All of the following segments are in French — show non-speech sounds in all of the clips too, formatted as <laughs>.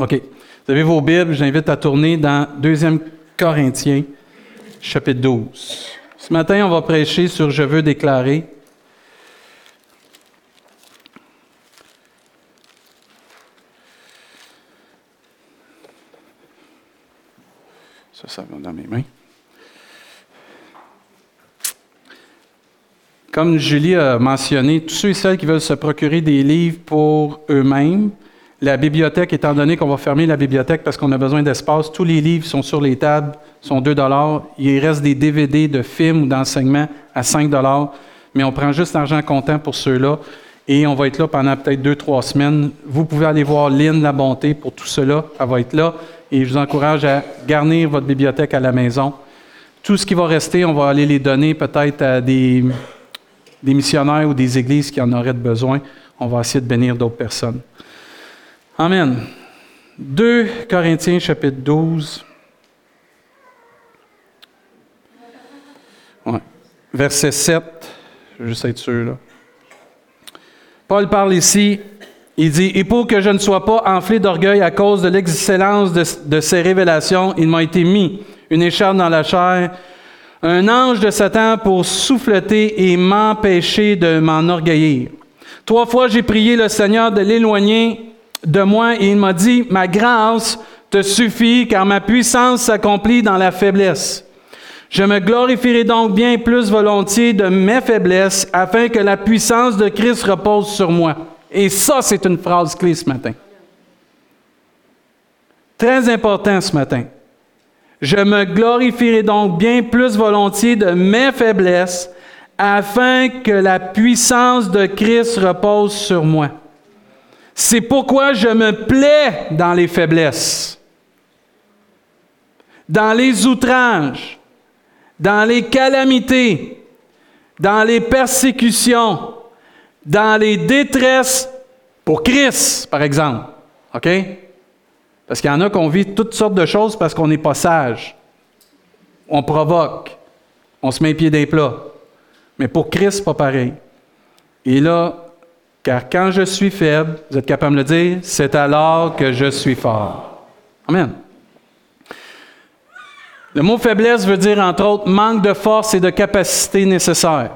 OK. Vous avez vos Bibles, j'invite à tourner dans 2 Corinthiens, chapitre 12. Ce matin, on va prêcher sur Je veux déclarer. Ça, ça va dans mes mains. Comme Julie a mentionné, tous ceux et celles qui veulent se procurer des livres pour eux-mêmes, la bibliothèque, étant donné qu'on va fermer la bibliothèque parce qu'on a besoin d'espace, tous les livres sont sur les tables, sont 2 Il reste des DVD de films ou d'enseignements à 5 mais on prend juste l'argent comptant pour ceux-là et on va être là pendant peut-être deux, trois semaines. Vous pouvez aller voir Lynn La Bonté pour tout cela, elle va être là et je vous encourage à garnir votre bibliothèque à la maison. Tout ce qui va rester, on va aller les donner peut-être à des, des missionnaires ou des églises qui en auraient besoin. On va essayer de bénir d'autres personnes. Amen. 2 Corinthiens chapitre 12. Verset 7. Je vais juste être sûr. Là. Paul parle ici. Il dit Et pour que je ne sois pas enflé d'orgueil à cause de l'excellence de, de ces révélations, il m'a été mis une écharpe dans la chair, un ange de Satan pour souffleter et m'empêcher de m'enorgueillir. Trois fois j'ai prié le Seigneur de l'éloigner de moi et il m'a dit, ma grâce te suffit car ma puissance s'accomplit dans la faiblesse. Je me glorifierai donc bien plus volontiers de mes faiblesses afin que la puissance de Christ repose sur moi. Et ça, c'est une phrase clé ce matin. Très important ce matin. Je me glorifierai donc bien plus volontiers de mes faiblesses afin que la puissance de Christ repose sur moi. C'est pourquoi je me plais dans les faiblesses, dans les outrages, dans les calamités, dans les persécutions, dans les détresses pour Christ, par exemple. OK? Parce qu'il y en a qu'on vit toutes sortes de choses parce qu'on n'est pas sage. On provoque. On se met les pieds des plats. Mais pour Christ, pas pareil. Et là, car quand je suis faible, vous êtes capable de le dire, c'est alors que je suis fort. Amen. Le mot faiblesse veut dire, entre autres, manque de force et de capacité nécessaires.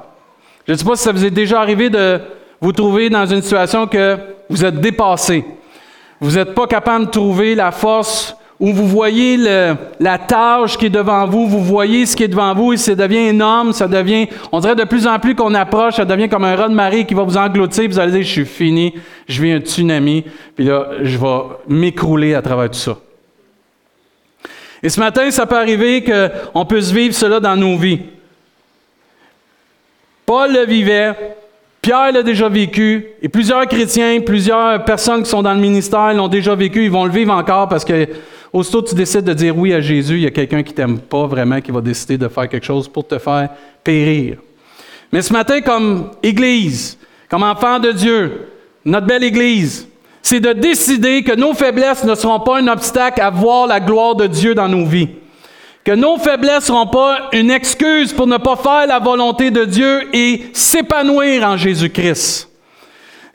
Je ne sais pas si ça vous est déjà arrivé de vous trouver dans une situation que vous êtes dépassé. Vous n'êtes pas capable de trouver la force où vous voyez la tâche qui est devant vous, vous voyez ce qui est devant vous et ça devient énorme, ça devient, on dirait de plus en plus qu'on approche, ça devient comme un raz de marée qui va vous engloutir, vous allez dire, je suis fini, je vis un tsunami, puis là, je vais m'écrouler à travers tout ça. Et ce matin, ça peut arriver qu'on puisse vivre cela dans nos vies. Paul le vivait, Pierre l'a déjà vécu, et plusieurs chrétiens, plusieurs personnes qui sont dans le ministère l'ont déjà vécu, ils vont le vivre encore parce que Aussitôt que tu décides de dire oui à Jésus, il y a quelqu'un qui t'aime pas vraiment, qui va décider de faire quelque chose pour te faire périr. Mais ce matin, comme Église, comme enfant de Dieu, notre belle Église, c'est de décider que nos faiblesses ne seront pas un obstacle à voir la gloire de Dieu dans nos vies. Que nos faiblesses ne seront pas une excuse pour ne pas faire la volonté de Dieu et s'épanouir en Jésus-Christ.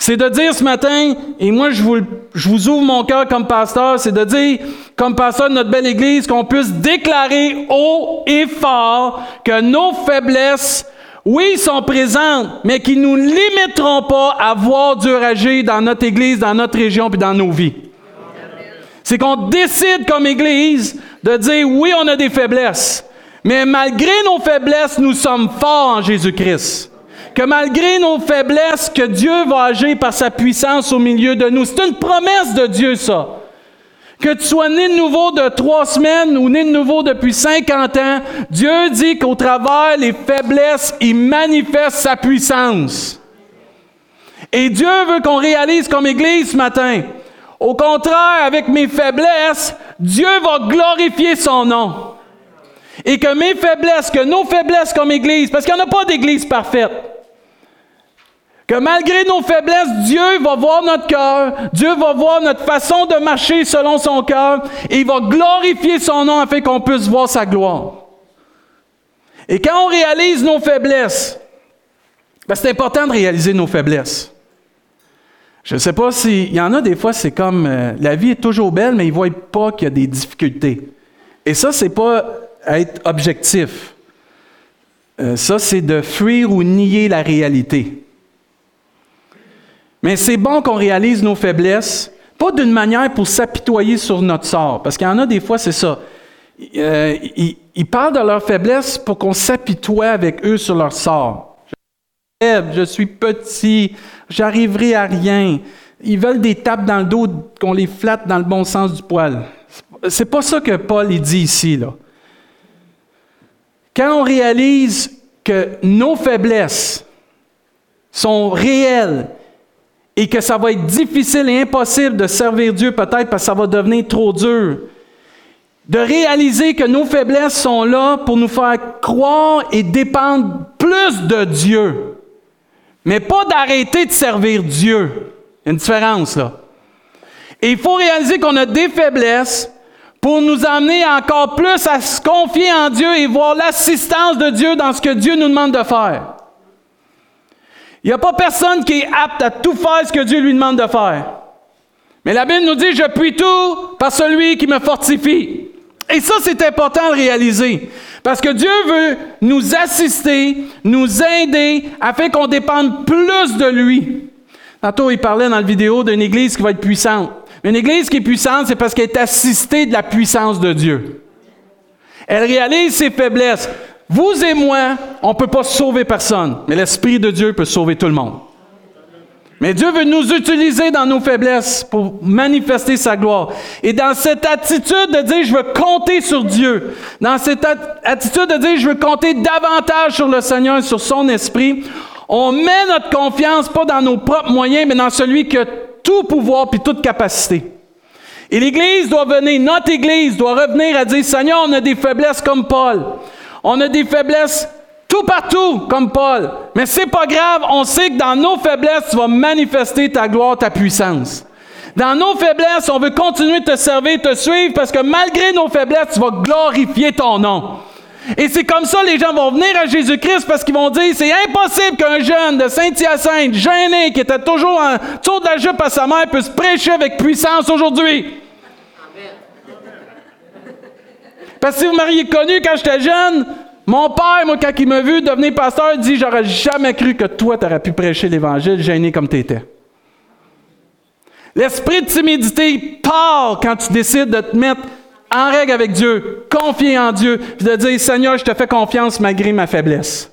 C'est de dire ce matin, et moi je vous, ouvre mon cœur comme pasteur, c'est de dire, comme pasteur de notre belle Église, qu'on puisse déclarer haut et fort que nos faiblesses, oui, sont présentes, mais qui ne nous limiteront pas à voir Dieu agir dans notre Église, dans notre région, puis dans nos vies. C'est qu'on décide comme Église de dire, oui, on a des faiblesses, mais malgré nos faiblesses, nous sommes forts en Jésus-Christ que malgré nos faiblesses, que Dieu va agir par sa puissance au milieu de nous. C'est une promesse de Dieu, ça. Que tu sois né de nouveau de trois semaines ou né de nouveau depuis 50 ans, Dieu dit qu'au travers les faiblesses, il manifeste sa puissance. Et Dieu veut qu'on réalise comme Église ce matin. Au contraire, avec mes faiblesses, Dieu va glorifier son nom. Et que mes faiblesses, que nos faiblesses comme Église, parce qu'il n'y en a pas d'Église parfaite, que malgré nos faiblesses, Dieu va voir notre cœur, Dieu va voir notre façon de marcher selon son cœur, et il va glorifier son nom afin qu'on puisse voir sa gloire. Et quand on réalise nos faiblesses, ben, c'est important de réaliser nos faiblesses. Je ne sais pas s'il y en a des fois, c'est comme euh, la vie est toujours belle, mais ils ne voient pas qu'il y a des difficultés. Et ça, c'est pas être objectif. Euh, ça, c'est de fuir ou nier la réalité. Mais c'est bon qu'on réalise nos faiblesses, pas d'une manière pour s'apitoyer sur notre sort, parce qu'il y en a des fois, c'est ça. Euh, ils, parlent de leur faiblesse pour qu'on s'apitoie avec eux sur leur sort. Je suis petit, j'arriverai à rien. Ils veulent des tapes dans le dos, qu'on les flatte dans le bon sens du poil. C'est pas ça que Paul dit ici. Quand on réalise que nos faiblesses sont réelles et que ça va être difficile et impossible de servir Dieu peut-être parce que ça va devenir trop dur, de réaliser que nos faiblesses sont là pour nous faire croire et dépendre plus de Dieu, mais pas d'arrêter de servir Dieu. Il y a une différence là. Et il faut réaliser qu'on a des faiblesses, pour nous amener encore plus à se confier en Dieu et voir l'assistance de Dieu dans ce que Dieu nous demande de faire. Il n'y a pas personne qui est apte à tout faire ce que Dieu lui demande de faire. Mais la Bible nous dit, je puis tout par celui qui me fortifie. Et ça, c'est important de réaliser. Parce que Dieu veut nous assister, nous aider, afin qu'on dépende plus de lui. Tantôt, il parlait dans la vidéo d'une église qui va être puissante. Une église qui est puissante, c'est parce qu'elle est assistée de la puissance de Dieu. Elle réalise ses faiblesses. Vous et moi, on ne peut pas sauver personne, mais l'Esprit de Dieu peut sauver tout le monde. Mais Dieu veut nous utiliser dans nos faiblesses pour manifester sa gloire. Et dans cette attitude de dire je veux compter sur Dieu, dans cette attitude de dire je veux compter davantage sur le Seigneur et sur son esprit, on met notre confiance pas dans nos propres moyens, mais dans celui qui a tout pouvoir puis toute capacité. Et l'Église doit venir, notre Église doit revenir à dire, Seigneur, on a des faiblesses comme Paul. On a des faiblesses tout partout comme Paul. Mais c'est pas grave, on sait que dans nos faiblesses, tu vas manifester ta gloire, ta puissance. Dans nos faiblesses, on veut continuer de te servir, te suivre, parce que malgré nos faiblesses, tu vas glorifier ton nom. Et c'est comme ça les gens vont venir à Jésus-Christ parce qu'ils vont dire c'est impossible qu'un jeune de Saint-Hyacinthe, gêné, qui était toujours en tour de la jupe à sa mère, puisse prêcher avec puissance aujourd'hui. Parce que si vous m'auriez connu quand j'étais jeune, mon père, moi, quand il m'a vu devenir pasteur, il dit J'aurais jamais cru que toi, tu aurais pu prêcher l'Évangile gêné comme tu étais. L'esprit de timidité part quand tu décides de te mettre en règle avec Dieu, confier en Dieu, puis de dire Seigneur, je te fais confiance malgré ma faiblesse.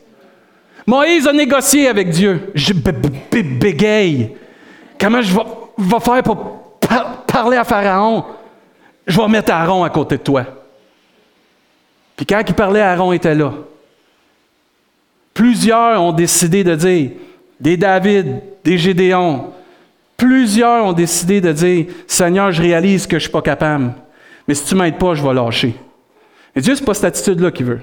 Moïse a négocié avec Dieu. Je bégaye. Comment je vais, faire pour parler à Pharaon? Je vais mettre Aaron à côté de toi. Puis quand il parlait, Aaron était là. Plusieurs ont décidé de dire, des David, des Gédéon, plusieurs ont décidé de dire, Seigneur, je réalise que je ne suis pas capable. Mais si tu ne m'aides pas, je vais lâcher. Et Dieu, ce n'est pas cette attitude-là qu'il veut.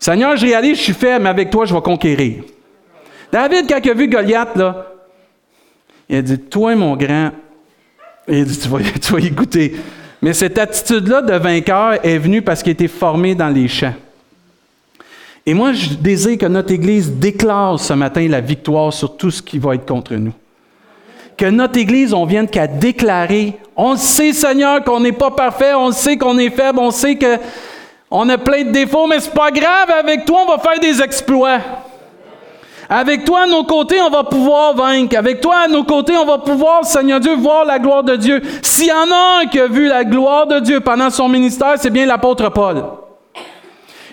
Seigneur, je réalise, je suis faible, mais avec toi, je vais conquérir. David, quand il a vu Goliath, là, il a dit Toi, mon grand, il a dit Tu vas, <laughs> tu vas y goûter. Mais cette attitude-là de vainqueur est venue parce qu'il était formé dans les champs. Et moi, je désire que notre Église déclare ce matin la victoire sur tout ce qui va être contre nous que notre Église, on vienne qu'à déclarer, on sait, Seigneur, qu'on n'est pas parfait, on sait qu'on est faible, on sait qu'on a plein de défauts, mais c'est pas grave, avec toi, on va faire des exploits. Avec toi, à nos côtés, on va pouvoir vaincre. Avec toi, à nos côtés, on va pouvoir, Seigneur Dieu, voir la gloire de Dieu. S'il y en a un qui a vu la gloire de Dieu pendant son ministère, c'est bien l'apôtre Paul.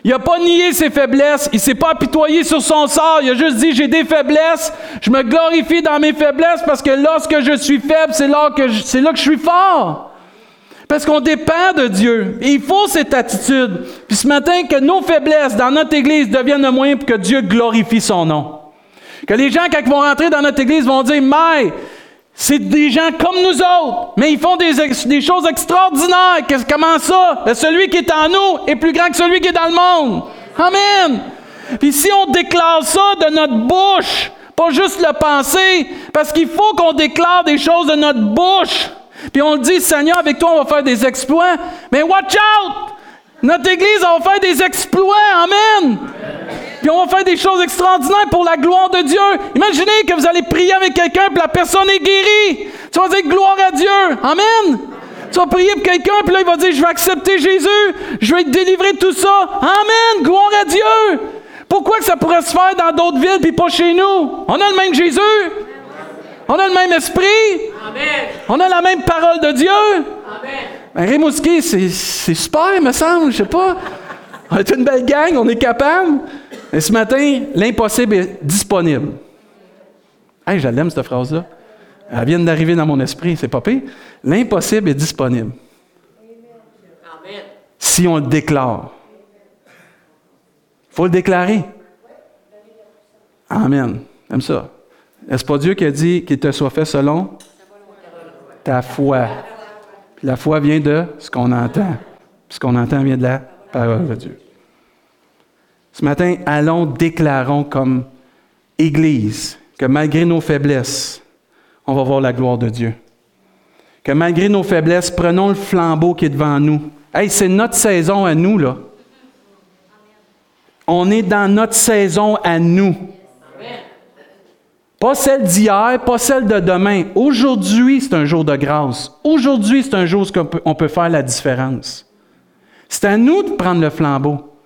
Il n'a pas nié ses faiblesses, il s'est pas apitoyé sur son sort, il a juste dit j'ai des faiblesses, je me glorifie dans mes faiblesses parce que lorsque je suis faible, c'est là que je, c'est là que je suis fort. Parce qu'on dépend de Dieu. Et il faut cette attitude. Puis ce matin, que nos faiblesses dans notre Église deviennent un moyen pour que Dieu glorifie son nom. Que les gens, quand ils vont rentrer dans notre Église, vont dire, mais c'est des gens comme nous autres, mais ils font des, choses extraordinaires. Comment ça? Ben, celui qui est en nous est plus grand que celui qui est dans le monde. Amen. Puis si on déclare ça de notre bouche, pas juste le penser, parce qu'il faut qu'on déclare des choses de notre bouche. Puis on le dit, Seigneur, avec toi, on va faire des exploits. Mais watch out! Notre Église, on va faire des exploits. Amen. Puis on va faire des choses extraordinaires pour la gloire de Dieu. Imaginez que vous allez prier avec quelqu'un, puis la personne est guérie. Tu vas dire gloire à Dieu. Amen. Tu vas prier pour quelqu'un, puis là, il va dire, je vais accepter Jésus. Je vais te délivrer de tout ça. Amen. Gloire à Dieu. Pourquoi que ça pourrait se faire dans d'autres villes, puis pas chez nous? On a le même Jésus. On a le même esprit. Amen. On a la même parole de Dieu. Amen. Ben, Rimouski, c'est super, me semble, je sais pas. On est une belle gang, on est capable. Mais ce matin, l'impossible est disponible. Hey, je l'aime, cette phrase-là. Elle vient d'arriver dans mon esprit, c'est pas pire. L'impossible est disponible. Amen. Si on le déclare. Il faut le déclarer. Amen. Comme ça. Est-ce pas Dieu qui a dit qu'il te soit fait selon ta foi? la foi vient de ce qu'on entend. ce qu'on entend vient de la parole de Dieu. Ce matin, allons, déclarons comme Église que malgré nos faiblesses, on va voir la gloire de Dieu. Que malgré nos faiblesses, prenons le flambeau qui est devant nous. Hey, c'est notre saison à nous, là. On est dans notre saison à nous. Pas celle d'hier, pas celle de demain. Aujourd'hui, c'est un jour de grâce. Aujourd'hui, c'est un jour où on peut faire la différence. C'est à nous de prendre le flambeau,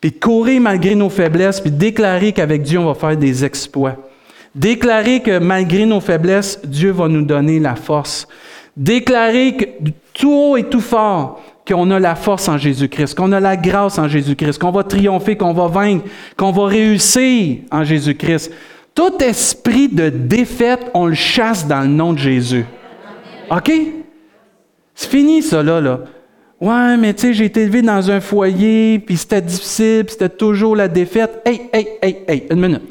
puis courir malgré nos faiblesses, puis déclarer qu'avec Dieu, on va faire des exploits. Déclarer que malgré nos faiblesses, Dieu va nous donner la force. Déclarer que tout haut et tout fort, qu'on a la force en Jésus-Christ, qu'on a la grâce en Jésus-Christ, qu'on va triompher, qu'on va vaincre, qu'on va réussir en Jésus-Christ. Tout esprit de défaite, on le chasse dans le nom de Jésus. OK? C'est fini, ça, là. là. Ouais, mais tu sais, j'ai été élevé dans un foyer, puis c'était difficile, puis c'était toujours la défaite. Hey, hey, hey, hey, une minute.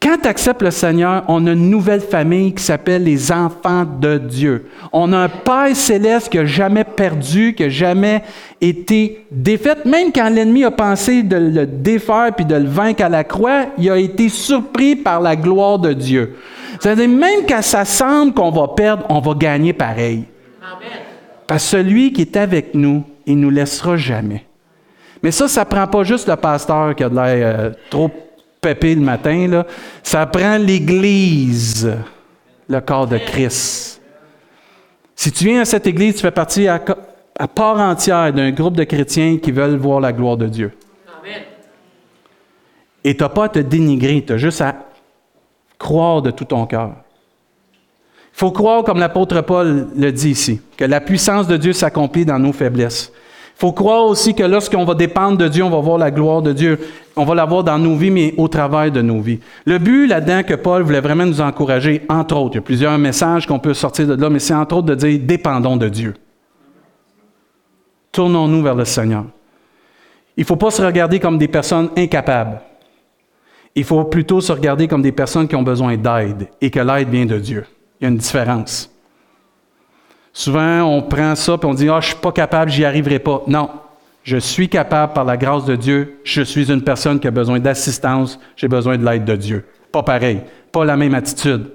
Quand tu acceptes le Seigneur, on a une nouvelle famille qui s'appelle les enfants de Dieu. On a un Père céleste qui n'a jamais perdu, qui n'a jamais été défait. Même quand l'ennemi a pensé de le défaire puis de le vaincre à la croix, il a été surpris par la gloire de Dieu. C'est-à-dire, même quand ça semble qu'on va perdre, on va gagner pareil. Amen. Parce que celui qui est avec nous, il ne nous laissera jamais. Mais ça, ça ne prend pas juste le pasteur qui a de l'air euh, trop pépé le matin, là. ça prend l'Église, le corps de Christ. Si tu viens à cette Église, tu fais partie à, part entière d'un groupe de chrétiens qui veulent voir la gloire de Dieu. Amen. Et tu n'as pas à te dénigrer, tu as juste à croire de tout ton cœur. Il faut croire, comme l'apôtre Paul le dit ici, que la puissance de Dieu s'accomplit dans nos faiblesses. Il faut croire aussi que lorsqu'on va dépendre de Dieu, on va voir la gloire de Dieu. On va la voir dans nos vies, mais au travers de nos vies. Le but là-dedans que Paul voulait vraiment nous encourager, entre autres, il y a plusieurs messages qu'on peut sortir de là, mais c'est entre autres de dire dépendons de Dieu. Tournons-nous vers le Seigneur. Il ne faut pas se regarder comme des personnes incapables. Il faut plutôt se regarder comme des personnes qui ont besoin d'aide et que l'aide vient de Dieu. Il y a une différence. Souvent, on prend ça et on dit Ah, je ne suis pas capable, j'y arriverai pas. Non, je suis capable par la grâce de Dieu. Je suis une personne qui a besoin d'assistance. J'ai besoin de l'aide de Dieu. Pas pareil, pas la même attitude.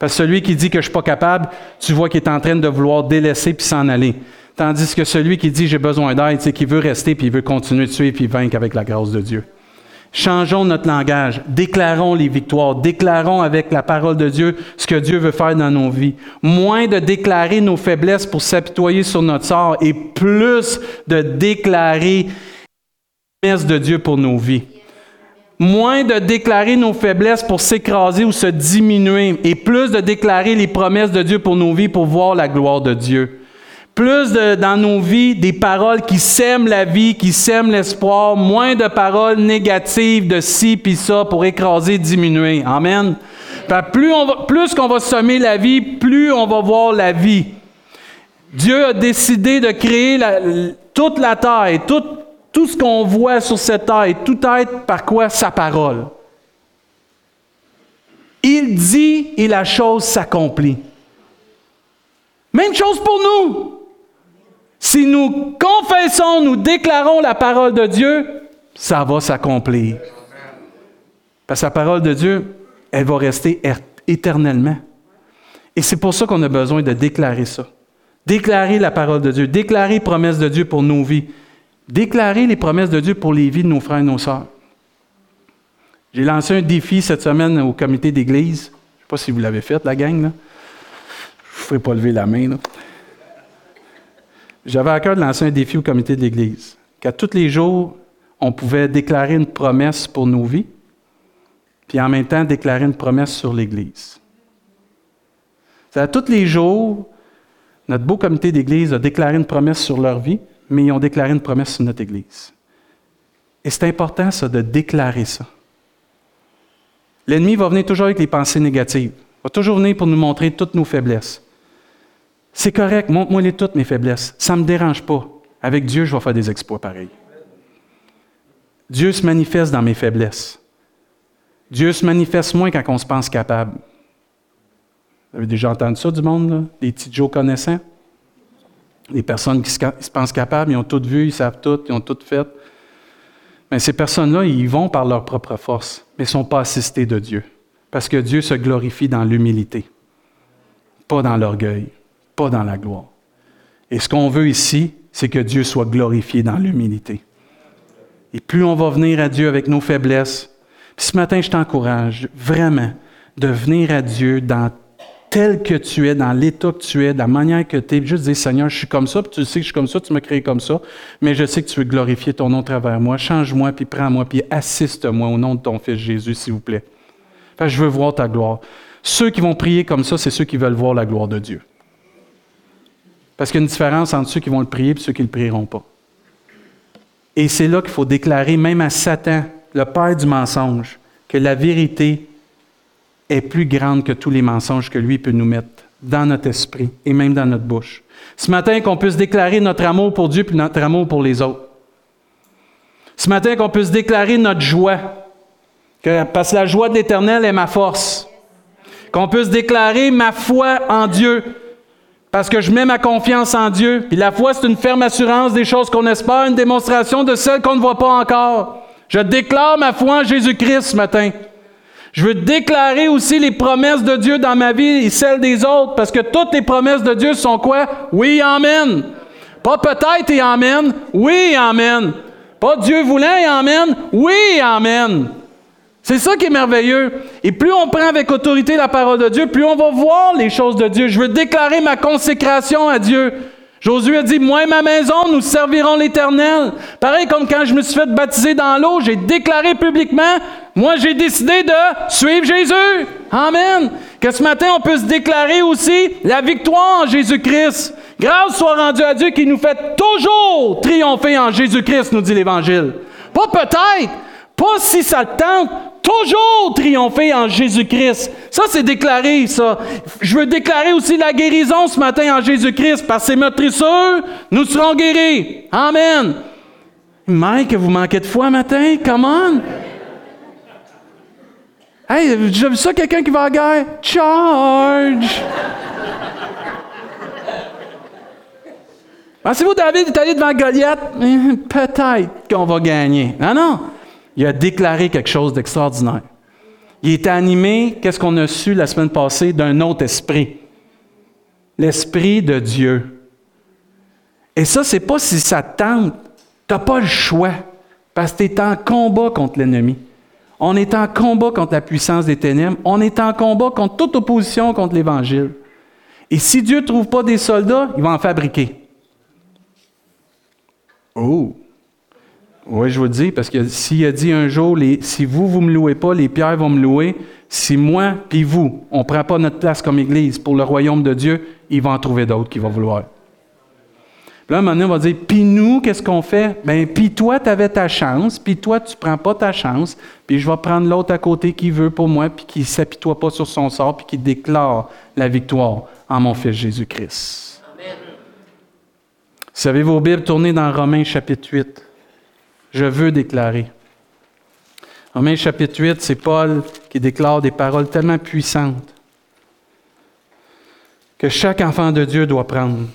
Parce que celui qui dit que je ne suis pas capable, tu vois qu'il est en train de vouloir délaisser puis s'en aller. Tandis que celui qui dit j'ai besoin d'aide, c'est qu'il veut rester puis il veut continuer de suivre puis vaincre avec la grâce de Dieu. Changeons notre langage, déclarons les victoires, déclarons avec la parole de Dieu ce que Dieu veut faire dans nos vies. Moins de déclarer nos faiblesses pour s'apitoyer sur notre sort et plus de déclarer les promesses de Dieu pour nos vies. Moins de déclarer nos faiblesses pour s'écraser ou se diminuer et plus de déclarer les promesses de Dieu pour nos vies pour voir la gloire de Dieu plus dans nos vies des paroles qui sèment la vie, qui sèment l'espoir, moins de paroles négatives de ci puis ça pour écraser, diminuer. Amen. plus, qu'on va semer la vie, plus on va voir la vie. Dieu a décidé de créer toute la terre tout, ce qu'on voit sur cette terre tout être par quoi? Sa parole. Il dit et la chose s'accomplit. Même chose pour nous. Si nous confessons, nous déclarons la parole de Dieu, ça va s'accomplir. Parce que la parole de Dieu, elle va rester éternellement. Et c'est pour ça qu'on a besoin de déclarer ça. Déclarer la parole de Dieu, déclarer les promesses de Dieu pour nos vies, déclarer les promesses de Dieu pour les vies de nos frères et nos sœurs. J'ai lancé un défi cette semaine au comité d'église. Je ne sais pas si vous l'avez fait, la gang. Là. Je ne ferai pas lever la main. J'avais à cœur de lancer un défi au comité de l'Église, qu'à tous les jours, on pouvait déclarer une promesse pour nos vies, puis en même temps déclarer une promesse sur l'Église. À tous les jours, notre beau comité d'Église a déclaré une promesse sur leur vie, mais ils ont déclaré une promesse sur notre Église. Et c'est important, ça, de déclarer ça. L'ennemi va venir toujours avec les pensées négatives. Va toujours venir pour nous montrer toutes nos faiblesses. C'est correct, montre-moi les toutes mes faiblesses. Ça ne me dérange pas. Avec Dieu, je vais faire des exploits pareils. Dieu se manifeste dans mes faiblesses. Dieu se manifeste moins quand on se pense capable. Vous avez déjà entendu ça du monde, là? des petits Joe connaissants? Les personnes qui se, pensent capables, ils ont tout vu, ils savent tout, ils ont tout fait. Mais ces personnes-là, ils vont par leur propre force, mais ne sont pas assistés de Dieu. Parce que Dieu se glorifie dans l'humilité, pas dans l'orgueil pas dans la gloire. Et ce qu'on veut ici, c'est que Dieu soit glorifié dans l'humilité. Et plus on va venir à Dieu avec nos faiblesses, puis ce matin, je t'encourage vraiment de venir à Dieu dans tel que tu es, dans l'état que tu es, de la manière que tu es, juste dire Seigneur, je suis comme ça, puis tu sais que je suis comme ça, tu m'as créé comme ça, mais je sais que tu veux glorifier ton nom à travers moi. Change-moi, puis prends-moi, puis assiste-moi au nom de ton Fils Jésus, s'il vous plaît. je veux voir ta gloire. Ceux qui vont prier comme ça, c'est ceux qui veulent voir la gloire de Dieu. Parce qu'il y a une différence entre ceux qui vont le prier et ceux qui ne le prieront pas. Et c'est là qu'il faut déclarer, même à Satan, le père du mensonge, que la vérité est plus grande que tous les mensonges que lui peut nous mettre dans notre esprit et même dans notre bouche. Ce matin, qu'on puisse déclarer notre amour pour Dieu et notre amour pour les autres. Ce matin, qu'on puisse déclarer notre joie, parce que la joie de l'Éternel est ma force. Qu'on puisse déclarer ma foi en Dieu, parce que je mets ma confiance en Dieu. Puis la foi, c'est une ferme assurance des choses qu'on espère, une démonstration de celles qu'on ne voit pas encore. Je déclare ma foi en Jésus-Christ ce matin. Je veux déclarer aussi les promesses de Dieu dans ma vie et celles des autres, parce que toutes les promesses de Dieu sont quoi? Oui, Amen. Pas peut-être et Amen. Oui, Amen. Pas Dieu voulant et Amen. Oui, Amen. C'est ça qui est merveilleux. Et plus on prend avec autorité la parole de Dieu, plus on va voir les choses de Dieu. Je veux déclarer ma consécration à Dieu. Josué a dit, moi et ma maison, nous servirons l'Éternel. Pareil comme quand je me suis fait baptiser dans l'eau, j'ai déclaré publiquement, moi j'ai décidé de suivre Jésus. Amen. Que ce matin, on puisse déclarer aussi la victoire en Jésus-Christ. Grâce soit rendue à Dieu qui nous fait toujours triompher en Jésus-Christ, nous dit l'Évangile. Pas peut-être, pas si ça tente, toujours triompher en Jésus-Christ. Ça, c'est déclaré, ça. Je veux déclarer aussi la guérison ce matin en Jésus-Christ. Par ses meurtrisseurs, nous serons guéris. Amen. Mike, vous manquez de foi matin? Come on! Hey, j'ai vu ça, quelqu'un qui va à la guerre? Charge! Pensez-vous, David est allé devant Goliath? <laughs> Peut-être qu'on va gagner. Non, non? Il a déclaré quelque chose d'extraordinaire. Il était animé, qu'est-ce qu'on a su la semaine passée, d'un autre esprit. L'esprit de Dieu. Et ça, c'est pas si ça tente. Tu n'as pas le choix. Parce que tu es en combat contre l'ennemi. On est en combat contre la puissance des ténèbres. On est en combat contre toute opposition contre l'Évangile. Et si Dieu ne trouve pas des soldats, il va en fabriquer. Oh! Oui, je vous le dis, parce que s'il a dit un jour, si vous, vous ne me louez pas, les pierres vont me louer. Si moi, puis vous, on ne prend pas notre place comme Église pour le royaume de Dieu, il va en trouver d'autres qui vont vouloir. Puis là, maintenant, on va dire, puis nous, qu'est-ce qu'on fait? Bien, puis toi, tu avais ta chance, puis toi, tu ne prends pas ta chance, puis je vais prendre l'autre à côté qui veut pour moi, puis qui ne s'apitoie pas sur son sort, puis qui déclare la victoire en mon Fils Jésus-Christ. Amen. Savez vos Bibles, tournez dans Romains chapitre 8 je veux déclarer. Romains chapitre 8, c'est Paul qui déclare des paroles tellement puissantes que chaque enfant de Dieu doit prendre.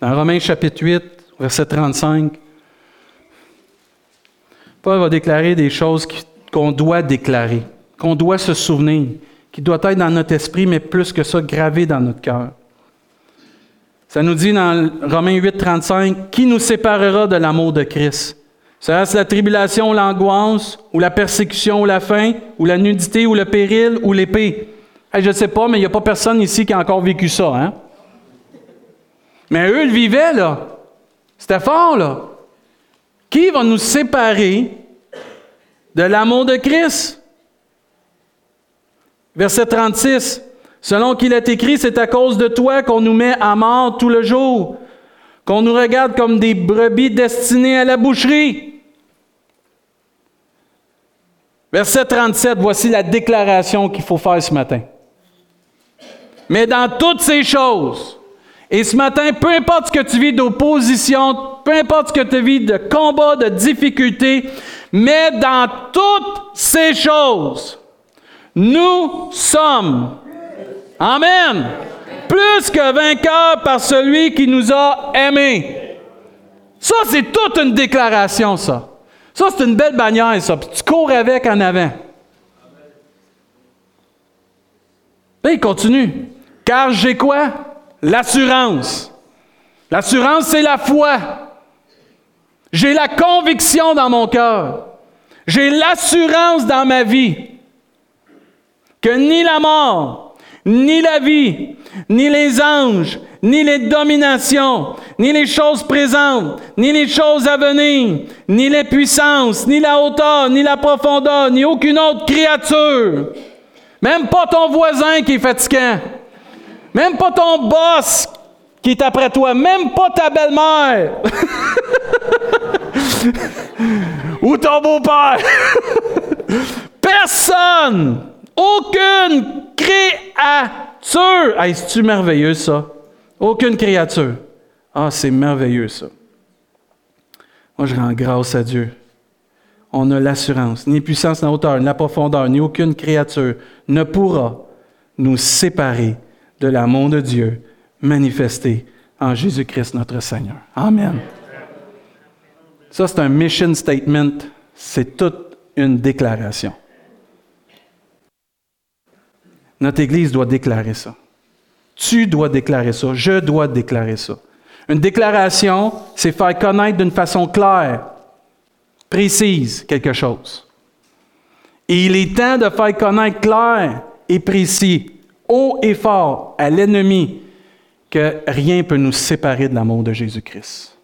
Dans Romains chapitre 8, verset 35, Paul va déclarer des choses qu'on doit déclarer, qu'on doit se souvenir, qui doit être dans notre esprit, mais plus que ça, gravé dans notre cœur. Ça nous dit dans Romains 8, 35, Qui nous séparera de l'amour de Christ? Sera-ce la tribulation ou l'angoisse, ou la persécution ou la faim, ou la nudité ou le péril, ou l'épée? je ne sais pas, mais il n'y a pas personne ici qui a encore vécu ça, hein? Mais eux, ils vivaient, là. C'était fort, là. Qui va nous séparer de l'amour de Christ? Verset 36. Selon qu'il est écrit, c'est à cause de toi qu'on nous met à mort tout le jour, qu'on nous regarde comme des brebis destinées à la boucherie. Verset 37, voici la déclaration qu'il faut faire ce matin. Mais dans toutes ces choses, et ce matin, peu importe ce que tu vis d'opposition, peu importe ce que tu vis de combat, de difficulté, mais dans toutes ces choses, nous sommes Amen. Plus que vainqueur par celui qui nous a aimés. Ça, c'est toute une déclaration, ça. Ça, c'est une belle bannière, ça. Puis tu cours avec en avant. Il continue. Car j'ai quoi? L'assurance. L'assurance, c'est la foi. J'ai la conviction dans mon cœur. J'ai l'assurance dans ma vie que ni la mort, ni la vie, ni les anges, ni les dominations, ni les choses présentes, ni les choses à venir, ni les puissances, ni la hauteur, ni la profondeur, ni aucune autre créature. Même pas ton voisin qui est fatiguant. Même pas ton boss qui est après toi. Même pas ta belle-mère. <laughs> Ou ton beau-père. <laughs> Personne aucune créature. Hey, c'est-tu merveilleux, ça? Aucune créature. Ah, c'est merveilleux, ça. Moi, je rends grâce à Dieu. On a l'assurance. Ni puissance, ni hauteur, ni profondeur, ni aucune créature ne pourra nous séparer de l'amour de Dieu manifesté en Jésus-Christ notre Seigneur. Amen. Ça, c'est un mission statement. C'est toute une déclaration. Notre Église doit déclarer ça. Tu dois déclarer ça. Je dois déclarer ça. Une déclaration, c'est faire connaître d'une façon claire, précise quelque chose. Et il est temps de faire connaître clair et précis, haut et fort à l'ennemi que rien ne peut nous séparer de l'amour de Jésus-Christ.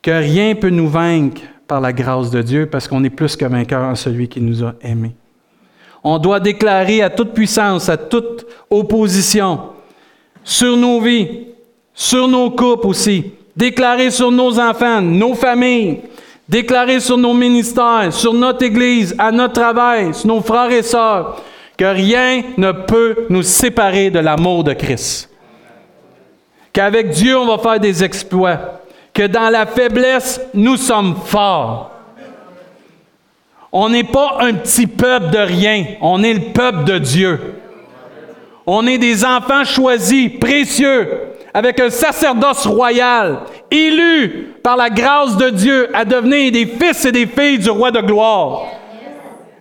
Que rien ne peut nous vaincre par la grâce de Dieu parce qu'on est plus que vainqueur en celui qui nous a aimés. On doit déclarer à toute puissance, à toute opposition, sur nos vies, sur nos couples aussi, déclarer sur nos enfants, nos familles, déclarer sur nos ministères, sur notre Église, à notre travail, sur nos frères et sœurs, que rien ne peut nous séparer de l'amour de Christ. Qu'avec Dieu, on va faire des exploits. Que dans la faiblesse, nous sommes forts. On n'est pas un petit peuple de rien, on est le peuple de Dieu. On est des enfants choisis, précieux, avec un sacerdoce royal, élus par la grâce de Dieu à devenir des fils et des filles du roi de gloire.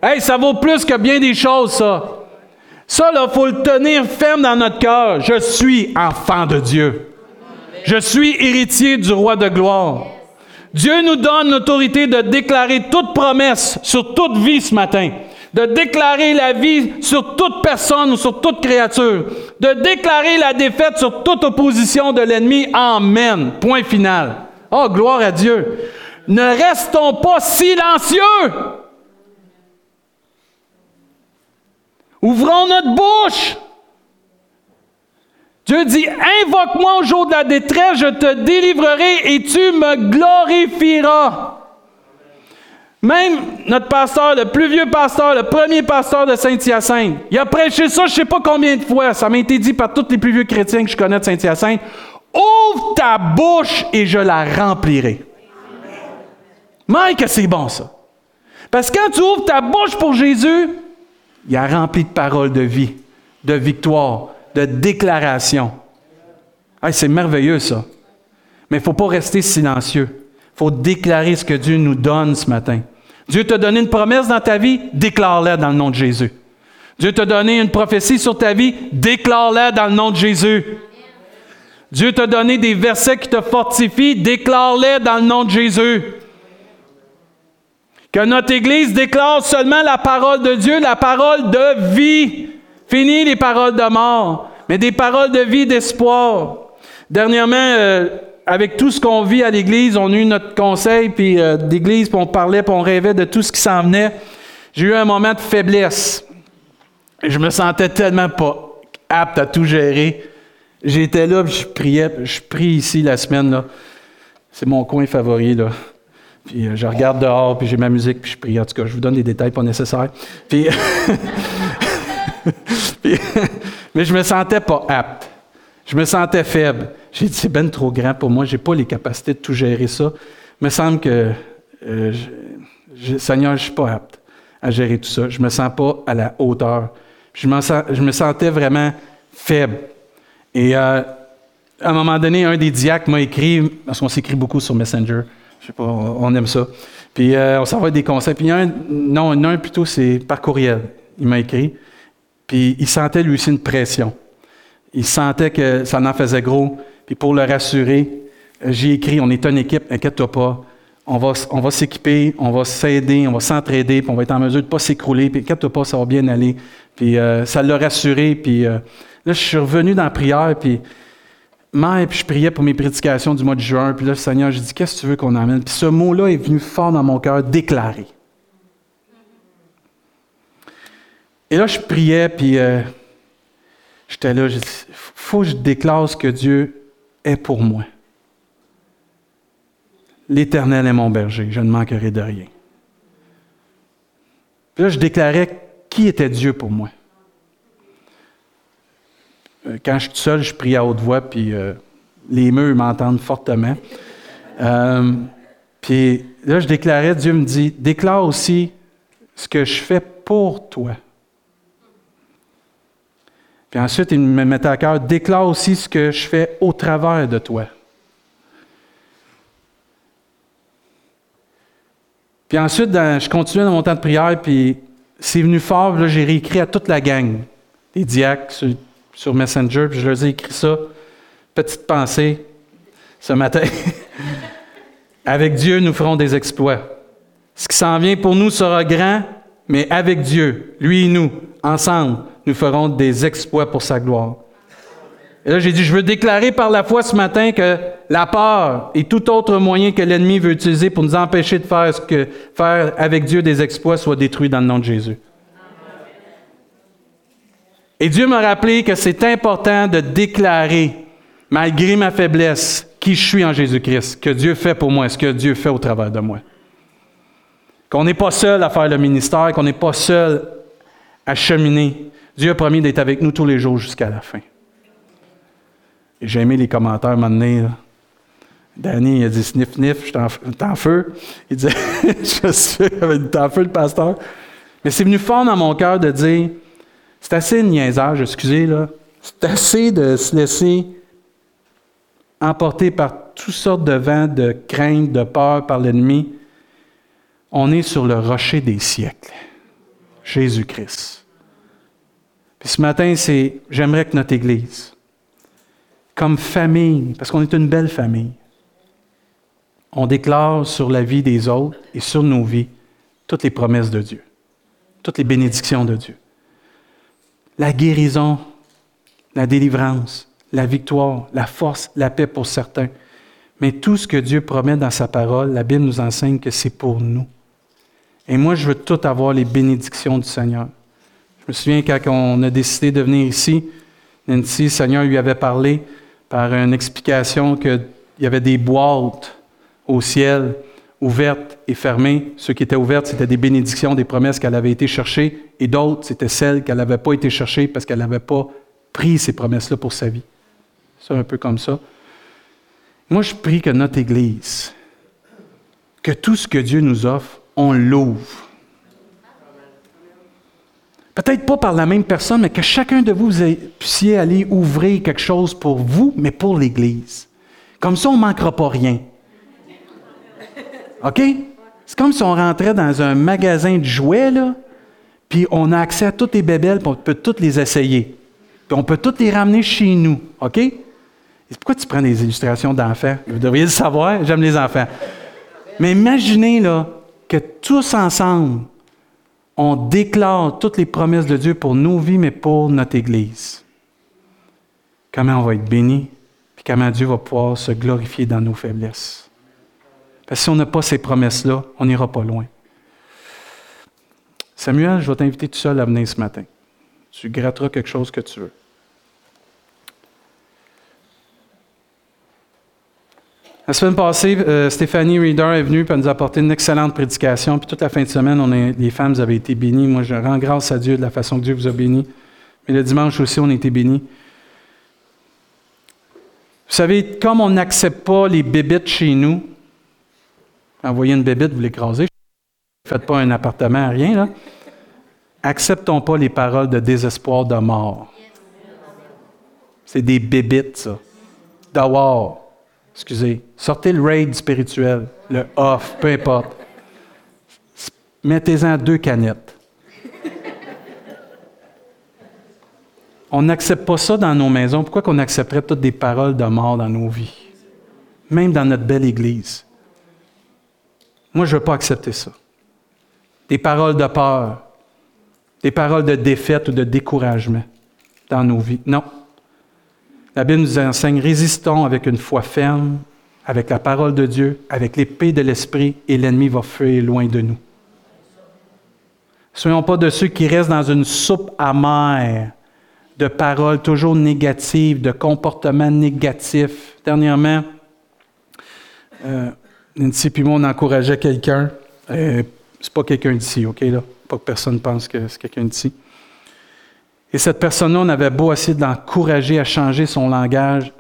Hey, ça vaut plus que bien des choses, ça. Ça, là, il faut le tenir ferme dans notre cœur. Je suis enfant de Dieu. Je suis héritier du roi de gloire. Dieu nous donne l'autorité de déclarer toute promesse sur toute vie ce matin, de déclarer la vie sur toute personne ou sur toute créature, de déclarer la défaite sur toute opposition de l'ennemi. Amen. Point final. Oh, gloire à Dieu. Ne restons pas silencieux. Ouvrons notre bouche. Dieu dit, invoque-moi au jour de la détresse, je te délivrerai et tu me glorifieras. Même notre pasteur, le plus vieux pasteur, le premier pasteur de Saint-Hyacinthe, il a prêché ça je ne sais pas combien de fois. Ça m'a été dit par tous les plus vieux chrétiens que je connais de Saint-Hyacinthe. Ouvre ta bouche et je la remplirai. Mike, que c'est bon ça. Parce que quand tu ouvres ta bouche pour Jésus, il a rempli de paroles de vie, de victoire, de déclaration. c'est merveilleux ça. Mais il ne faut pas rester silencieux. Il faut déclarer ce que Dieu nous donne ce matin. Dieu t'a donné une promesse dans ta vie, déclare-la dans le nom de Jésus. Dieu t'a donné une prophétie sur ta vie, déclare-la dans le nom de Jésus. Dieu t'a donné des versets qui te fortifient, déclare-les dans le nom de Jésus. Que notre Église déclare seulement la parole de Dieu, la parole de vie. Fini les paroles de mort, mais des paroles de vie, d'espoir. Dernièrement, euh, avec tout ce qu'on vit à l'Église, on a eu notre conseil puis euh, d'Église, puis on parlait, puis on rêvait de tout ce qui s'en venait. J'ai eu un moment de faiblesse. Je me sentais tellement pas apte à tout gérer. J'étais là, puis je priais, je prie ici la semaine. là. C'est mon coin favori. Là. Puis euh, je regarde dehors, puis j'ai ma musique, puis je prie. En tout cas, je vous donne des détails pas nécessaires. Puis, <laughs> <laughs> mais je me sentais pas apte. Je me sentais faible. J'ai dit, c'est ben trop grand pour moi. J'ai pas les capacités de tout gérer ça. Il me semble que, euh, je, Seigneur, je suis pas apte à gérer tout ça. Je me sens pas à la hauteur. Je, je me sentais vraiment faible. Et euh, à un moment donné, un des diacres m'a écrit, parce qu'on s'écrit beaucoup sur Messenger. Je sais pas, on aime ça. Puis euh, on s'envoie des conseils. Puis un, non, un plutôt, c'est par courriel. Il m'a écrit. Puis il sentait lui aussi une pression. Il sentait que ça en faisait gros. Puis pour le rassurer, euh, j'ai écrit, on est une équipe, inquiète-toi pas. On va, on va s'équiper, on va s'aider, on va s'entraider, puis on va être en mesure de ne pas s'écrouler, puis inquiète-toi pas, ça va bien aller. Puis euh, ça l'a rassuré, puis là, je suis revenu dans la prière, puis Mère, puis je priais pour mes prédications du mois de juin, puis là, Seigneur, j'ai dit, qu'est-ce que tu veux qu'on amène? Puis ce mot-là est venu fort dans mon cœur, déclarer. Et là, je priais, puis euh, j'étais là, j'ai dit, faut que je déclare ce que Dieu est pour moi. L'Éternel est mon berger, je ne manquerai de rien. Puis là, je déclarais qui était Dieu pour moi. Euh, quand je suis tout seul, je prie à haute voix, puis euh, les murs m'entendent fortement. Puis là, je déclarais, Dieu me dit, déclare aussi ce que je fais pour toi. Puis ensuite, il me mettait à cœur, déclare aussi ce que je fais au travers de toi. Puis ensuite, je continuais dans mon temps de prière, puis c'est venu fort, là, j'ai réécrit à toute la gang, les diacres, sur Messenger, puis je leur ai écrit ça. Petite pensée ce matin. <laughs> avec Dieu, nous ferons des exploits. Ce qui s'en vient pour nous sera grand, mais avec Dieu, lui et nous, ensemble, nous ferons des exploits pour sa gloire. Et là, j'ai dit, je veux déclarer par la foi ce matin que la peur et tout autre moyen que l'ennemi veut utiliser pour nous empêcher de faire ce que faire avec Dieu des exploits soit détruit dans le nom de Jésus. Et Dieu m'a rappelé que c'est important de déclarer, malgré ma faiblesse, qui je suis en Jésus-Christ, que Dieu fait pour moi, ce que Dieu fait au travers de moi. Qu'on n'est pas seul à faire le ministère, qu'on n'est pas seul à cheminer. Dieu a promis d'être avec nous tous les jours jusqu'à la fin. Et j'ai aimé les commentaires maintenant. Danny, il a dit sniff, sniff, je suis en feu. Il disait, <laughs> je suis en feu le pasteur. Mais c'est venu fort dans mon cœur de dire, c'est assez de niaisage, excusez, là. C'est assez de se laisser emporter par toutes sortes de vents, de craintes, de peur par l'ennemi. On est sur le rocher des siècles, Jésus-Christ. Ce matin, c'est j'aimerais que notre Église, comme famille, parce qu'on est une belle famille, on déclare sur la vie des autres et sur nos vies toutes les promesses de Dieu, toutes les bénédictions de Dieu la guérison, la délivrance, la victoire, la force, la paix pour certains. Mais tout ce que Dieu promet dans sa parole, la Bible nous enseigne que c'est pour nous. Et moi, je veux tout avoir les bénédictions du Seigneur. Je me souviens quand on a décidé de venir ici, Nancy, le Seigneur lui avait parlé par une explication qu'il y avait des boîtes au ciel ouvertes et fermées. Ceux qui étaient ouvertes, c'était des bénédictions, des promesses qu'elle avait été chercher, et d'autres, c'était celles qu'elle n'avait pas été chercher parce qu'elle n'avait pas pris ces promesses-là pour sa vie. C'est un peu comme ça. Moi, je prie que notre Église, que tout ce que Dieu nous offre, on l'ouvre. Peut-être pas par la même personne, mais que chacun de vous puissiez aller ouvrir quelque chose pour vous, mais pour l'Église. Comme ça, on ne manquera pas rien. OK? C'est comme si on rentrait dans un magasin de jouets, là, puis on a accès à toutes les bébelles, puis on peut toutes les essayer. Puis on peut toutes les ramener chez nous. OK? Pourquoi tu prends des illustrations d'enfants? Vous devriez le savoir, j'aime les enfants. Mais imaginez là, que tous ensemble, on déclare toutes les promesses de Dieu pour nos vies, mais pour notre Église. Comment on va être béni, puis comment Dieu va pouvoir se glorifier dans nos faiblesses. Parce que si on n'a pas ces promesses-là, on n'ira pas loin. Samuel, je vais t'inviter tout seul à venir ce matin. Tu gratteras quelque chose que tu veux. La semaine passée, euh, Stéphanie Reader est venue et nous a apporté une excellente prédication. Puis toute la fin de semaine, les femmes avaient été bénies. Moi, je rends grâce à Dieu de la façon que Dieu vous a bénis. Mais le dimanche aussi, on a été bénis. Vous savez, comme on n'accepte pas les bébites chez nous, envoyer une bébite, vous l'écrasez. Ne faites pas un appartement, rien, là. Acceptons pas les paroles de désespoir de mort. C'est des bébites, ça. D'avoir excusez, sortez le raid spirituel, le off, peu importe. Mettez-en deux canettes. On n'accepte pas ça dans nos maisons. Pourquoi qu'on accepterait toutes des paroles de mort dans nos vies? Même dans notre belle Église. Moi, je ne veux pas accepter ça. Des paroles de peur, des paroles de défaite ou de découragement dans nos vies. Non. La Bible nous enseigne, résistons avec une foi ferme, avec la parole de Dieu, avec l'épée de l'Esprit, et l'ennemi va fuir loin de nous. Soyons pas de ceux qui restent dans une soupe amère de paroles toujours négatives, de comportements négatifs. Dernièrement, euh, Nancy et moi, on encourageait quelqu'un. Euh, c'est pas quelqu'un d'ici, OK? Là? Pas que personne pense que c'est quelqu'un d'ici. Et cette personne-là, on avait beau essayer de l'encourager à changer son langage,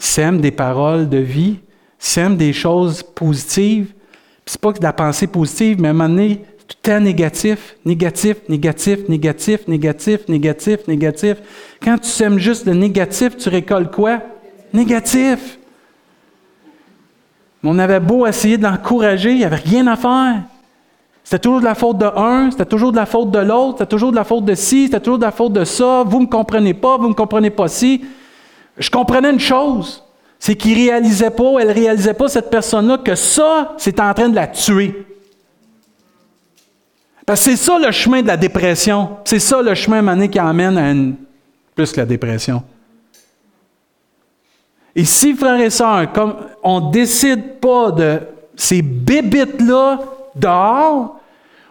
sème des paroles de vie, sème des choses positives. C'est pas que de la pensée positive, mais à un moment donné, tout temps négatif, négatif, négatif, négatif, négatif, négatif, négatif. Quand tu sèmes juste le négatif, tu récoltes quoi? Négatif. On avait beau essayer de l'encourager, il n'y avait rien à faire. C'était toujours de la faute de un, c'était toujours de la faute de l'autre, c'était toujours de la faute de ci, c'était toujours de la faute de ça. Vous ne me comprenez pas, vous ne me comprenez pas ci. Je comprenais une chose, c'est qu'il ne réalisait pas, elle ne réalisait pas, cette personne-là, que ça, c'était en train de la tuer. Parce que c'est ça le chemin de la dépression. C'est ça le chemin mané qui amène à une, plus que la dépression. Et si, frères et sœurs, comme on ne décide pas de ces bébites-là dehors,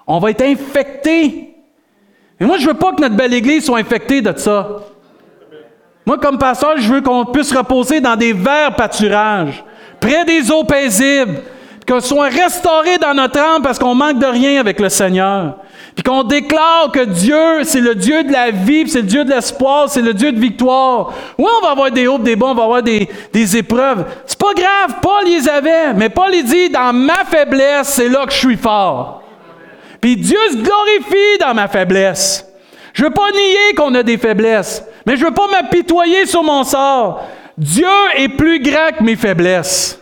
on va être infecté. Et moi, je ne veux pas que notre belle Église soit infectée de ça. Moi, comme pasteur, je veux qu'on puisse reposer dans des verts pâturages, près des eaux paisibles, qu'on soit restauré dans notre âme parce qu'on manque de rien avec le Seigneur. Puis qu'on déclare que Dieu, c'est le Dieu de la vie, c'est le Dieu de l'espoir, c'est le Dieu de victoire. Oui, on va avoir des hauts, des bons, on va avoir des, des épreuves. C'est pas grave, Paul les avait, mais Paul il dit, dans ma faiblesse, c'est là que je suis fort. Puis Dieu se glorifie dans ma faiblesse. Je veux pas nier qu'on a des faiblesses, mais je veux pas m'apitoyer sur mon sort. Dieu est plus grand que mes faiblesses.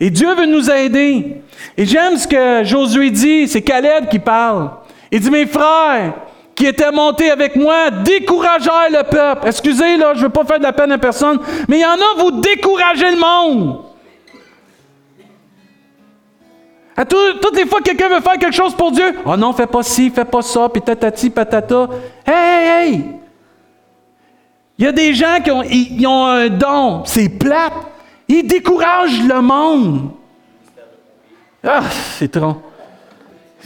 Et Dieu veut nous aider. Et j'aime ce que Josué dit, c'est Caleb qui parle. Il dit, mes frères qui étaient montés avec moi découragèrent le peuple. Excusez, là, je ne veux pas faire de la peine à personne, mais il y en a, vous découragez le monde. À toutes les fois que quelqu'un veut faire quelque chose pour Dieu, oh non, fais pas ci, fais pas ça, puis tatati, patata. Hey, hey, hey! Il y a des gens qui ont, ils, ont un don, c'est plate. Ils découragent le monde. Ah, c'est trop.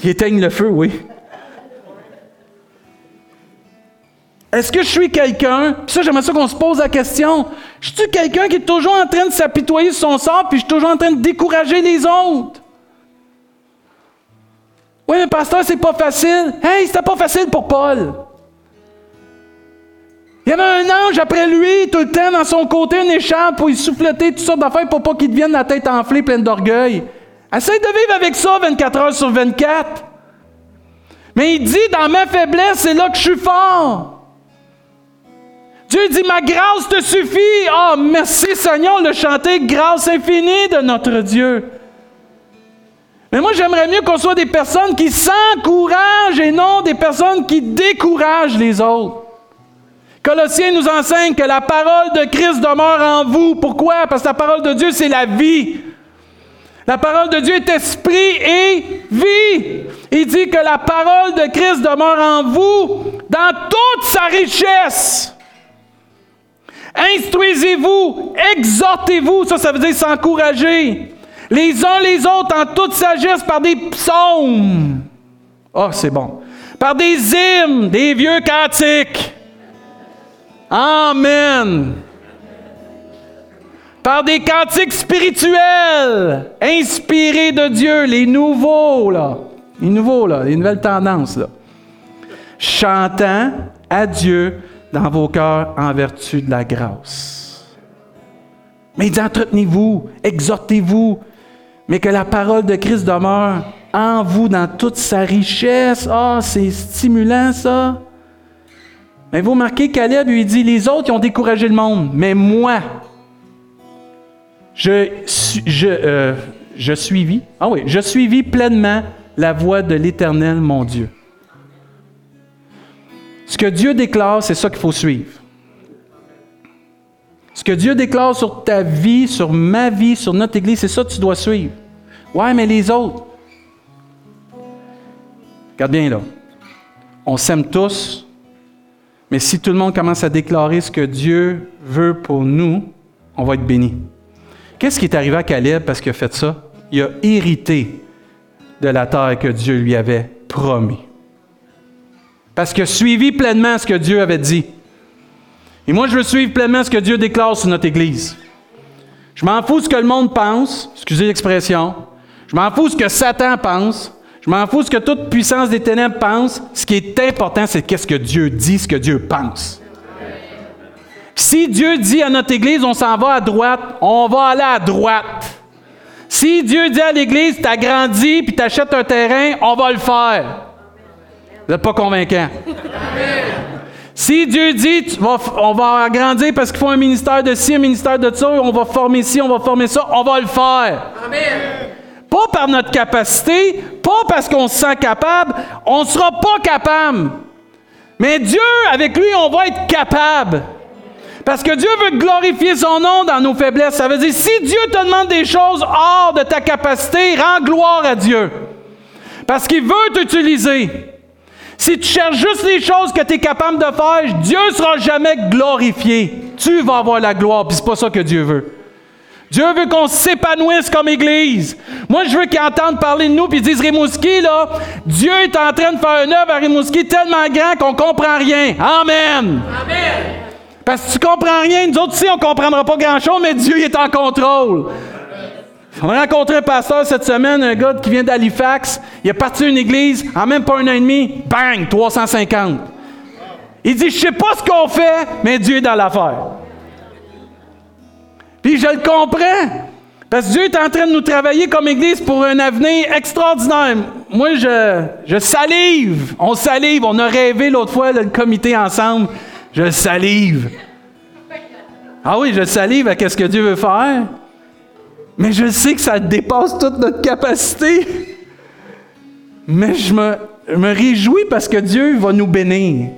Ils éteignent le feu, oui. Est-ce que je suis quelqu'un, ça j'aimerais ça qu'on se pose la question, je suis quelqu'un qui est toujours en train de s'apitoyer sur son sort, puis je suis toujours en train de décourager les autres? Oui, mais pasteur, c'est pas facile. Hey, c'était pas facile pour Paul. Il y avait un ange après lui, tout le temps, dans son côté, une écharpe pour y souffleter toutes sortes d'affaires pour pas qu'il devienne la tête enflée, pleine d'orgueil. Essaye de vivre avec ça 24 heures sur 24. Mais il dit, dans ma faiblesse, c'est là que je suis fort. Dieu dit, ma grâce te suffit. Ah, oh, merci Seigneur, le chanter, grâce infinie de notre Dieu. Mais moi, j'aimerais mieux qu'on soit des personnes qui s'encouragent et non des personnes qui découragent les autres. Colossiens nous enseigne que la parole de Christ demeure en vous. Pourquoi? Parce que la parole de Dieu, c'est la vie. La parole de Dieu est esprit et vie. Il dit que la parole de Christ demeure en vous dans toute sa richesse. Instruisez-vous, exhortez-vous, ça, ça veut dire s'encourager. Les uns les autres en toute sagesse par des psaumes. Oh, c'est bon. Par des hymnes, des vieux cantiques. Amen. Par des cantiques spirituels, inspirés de Dieu, les nouveaux, là. Les nouveaux, là, les nouvelles tendances, là. Chantant à Dieu dans vos cœurs en vertu de la grâce. Mais entretenez-vous, exhortez-vous, mais que la parole de Christ demeure en vous dans toute sa richesse. Ah, c'est stimulant ça. Mais vous remarquez, Caleb lui dit, les autres ils ont découragé le monde, mais moi, je, je, euh, je suivis, ah oui, je suivis pleinement la voie de l'Éternel, mon Dieu. Ce que Dieu déclare, c'est ça qu'il faut suivre. Ce que Dieu déclare sur ta vie, sur ma vie, sur notre Église, c'est ça que tu dois suivre. Ouais, mais les autres. Regarde bien là. On s'aime tous, mais si tout le monde commence à déclarer ce que Dieu veut pour nous, on va être béni. Qu'est-ce qui est arrivé à Caleb parce qu'il a fait ça? Il a hérité de la terre que Dieu lui avait promis parce qu'il a suivi pleinement ce que Dieu avait dit. Et moi, je veux suivre pleinement ce que Dieu déclare sur notre Église. Je m'en fous ce que le monde pense, excusez l'expression. Je m'en fous ce que Satan pense. Je m'en fous ce que toute puissance des ténèbres pense. Ce qui est important, c'est qu'est-ce que Dieu dit, ce que Dieu pense. Si Dieu dit à notre Église, on s'en va à droite, on va aller à droite. Si Dieu dit à l'Église, t'agrandis puis t'achètes un terrain, on va le faire. Vous n'êtes pas convaincant. Si Dieu dit, on va agrandir parce qu'il faut un ministère de ci, un ministère de ça, on va former ci, on va former ça, on va le faire. Pas par notre capacité, pas parce qu'on se sent capable, on ne sera pas capable. Mais Dieu, avec lui, on va être capable. Parce que Dieu veut glorifier son nom dans nos faiblesses. Ça veut dire, si Dieu te demande des choses hors de ta capacité, rends gloire à Dieu. Parce qu'il veut t'utiliser. Si tu cherches juste les choses que tu es capable de faire, Dieu ne sera jamais glorifié. Tu vas avoir la gloire, puis c'est pas ça que Dieu veut. Dieu veut qu'on s'épanouisse comme Église. Moi, je veux qu'ils entendent parler de nous puis disent Rimouski, là, Dieu est en train de faire un œuvre à Rimouski tellement grand qu'on comprend rien. Amen. Amen. Parce que tu comprends rien, nous autres ici, on ne comprendra pas grand-chose, mais Dieu est en contrôle. On a rencontré un pasteur cette semaine, un gars qui vient d'Halifax. Il est parti à une église, en même pas un an et demi, bang, 350. Il dit, je sais pas ce qu'on fait, mais Dieu est dans l'affaire. Puis je le comprends. Parce que Dieu est en train de nous travailler comme Église pour un avenir extraordinaire. Moi, je, je salive. On salive. On a rêvé l'autre fois, le comité ensemble. Je salive. Ah oui, je salive à ce que Dieu veut faire. Mais je sais que ça dépasse toute notre capacité. Mais je me, me réjouis parce que Dieu va nous bénir.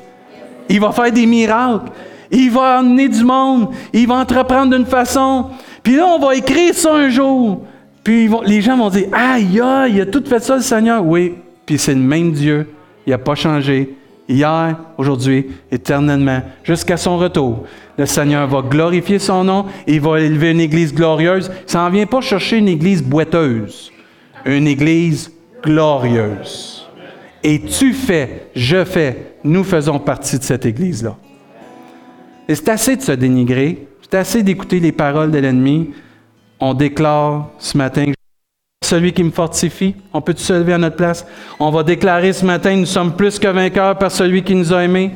Il va faire des miracles. Il va amener du monde. Il va entreprendre d'une façon. Puis là, on va écrire ça un jour. Puis les gens vont dire Aïe, aïe, il a tout fait ça, le Seigneur. Oui, puis c'est le même Dieu. Il n'a pas changé. Hier, aujourd'hui, éternellement, jusqu'à son retour. Le Seigneur va glorifier son nom il va élever une église glorieuse. Ça n'en vient pas chercher une église boiteuse, une église glorieuse. Et tu fais, je fais, nous faisons partie de cette église-là. Et c'est assez de se dénigrer, c'est assez d'écouter les paroles de l'ennemi. On déclare ce matin celui qui me fortifie. On peut se lever à notre place. On va déclarer ce matin, nous sommes plus que vainqueurs par celui qui nous a aimés.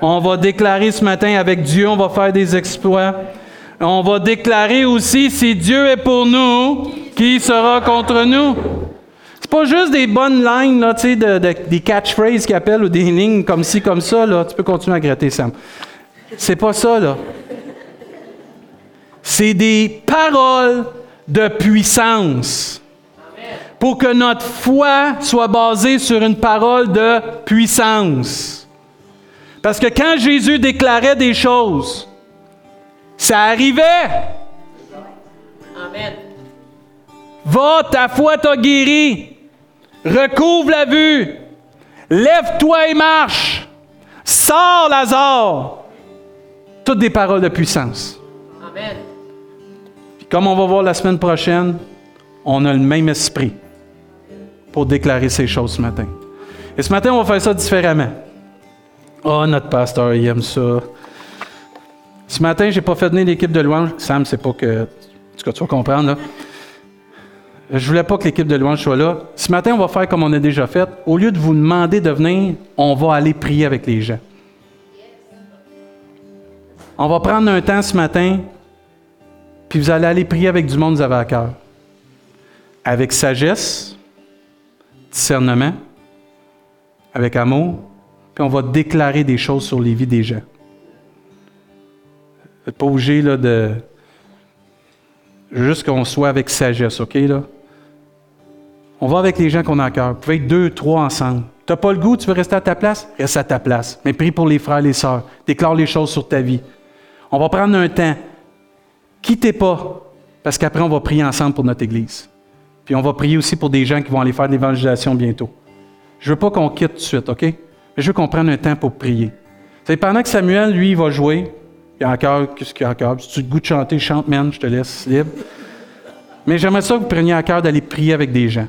On va déclarer ce matin, avec Dieu, on va faire des exploits. On va déclarer aussi, si Dieu est pour nous, qui sera contre nous? C'est pas juste des bonnes lignes, là, tu sais, des catchphrases qu'ils appellent ou des lignes comme ci, comme ça, là. Tu peux continuer à gratter, Sam. C'est pas ça, là. C'est des paroles de puissance pour que notre foi soit basée sur une parole de puissance. Parce que quand Jésus déclarait des choses, ça arrivait. Amen. Va, ta foi t'a guéri. Recouvre la vue. Lève-toi et marche. Sors, Lazare. Toutes des paroles de puissance. Amen. Puis comme on va voir la semaine prochaine, on a le même esprit pour déclarer ces choses ce matin. Et ce matin, on va faire ça différemment. Oh, notre pasteur, il aime ça. Ce matin, j'ai pas fait venir l'équipe de louange. Sam, c'est pas que. En tout cas, tu vas comprendre, là. Je voulais pas que l'équipe de louange soit là. Ce matin, on va faire comme on a déjà fait. Au lieu de vous demander de venir, on va aller prier avec les gens. On va prendre un temps ce matin, puis vous allez aller prier avec du monde que vous avez à cœur. Avec sagesse, discernement, avec amour, puis on va déclarer des choses sur les vies des gens. Vous n'êtes pas obligé de. Juste qu'on soit avec sagesse, OK? Là? On va avec les gens qu'on a à cœur. Vous pouvez être deux, trois ensemble. Tu pas le goût, tu veux rester à ta place? Reste à ta place. Mais prie pour les frères et les sœurs. Déclare les choses sur ta vie. On va prendre un temps. Quittez pas, parce qu'après, on va prier ensemble pour notre Église. Puis on va prier aussi pour des gens qui vont aller faire de l'évangélisation bientôt. Je veux pas qu'on quitte tout de suite, OK? Mais je veux qu'on prenne un temps pour prier. C'est pendant que Samuel, lui, va jouer, il a encore, qu'est-ce qu'il y a encore? Si tu as de chanter, chante, man, je te laisse libre. Mais j'aimerais ça que vous preniez à cœur d'aller prier avec des gens.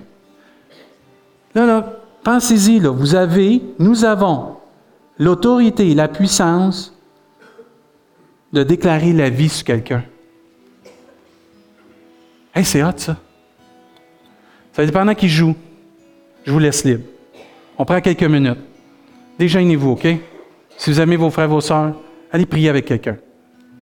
Là, là, pensez-y, là, vous avez, nous avons l'autorité, la puissance de déclarer la vie sur quelqu'un. Hey, c'est hot, ça. Ça veut dire pendant qu'il joue, je vous laisse libre. On prend quelques minutes. Déjeunez-vous, OK? Si vous aimez vos frères, vos sœurs, allez prier avec quelqu'un.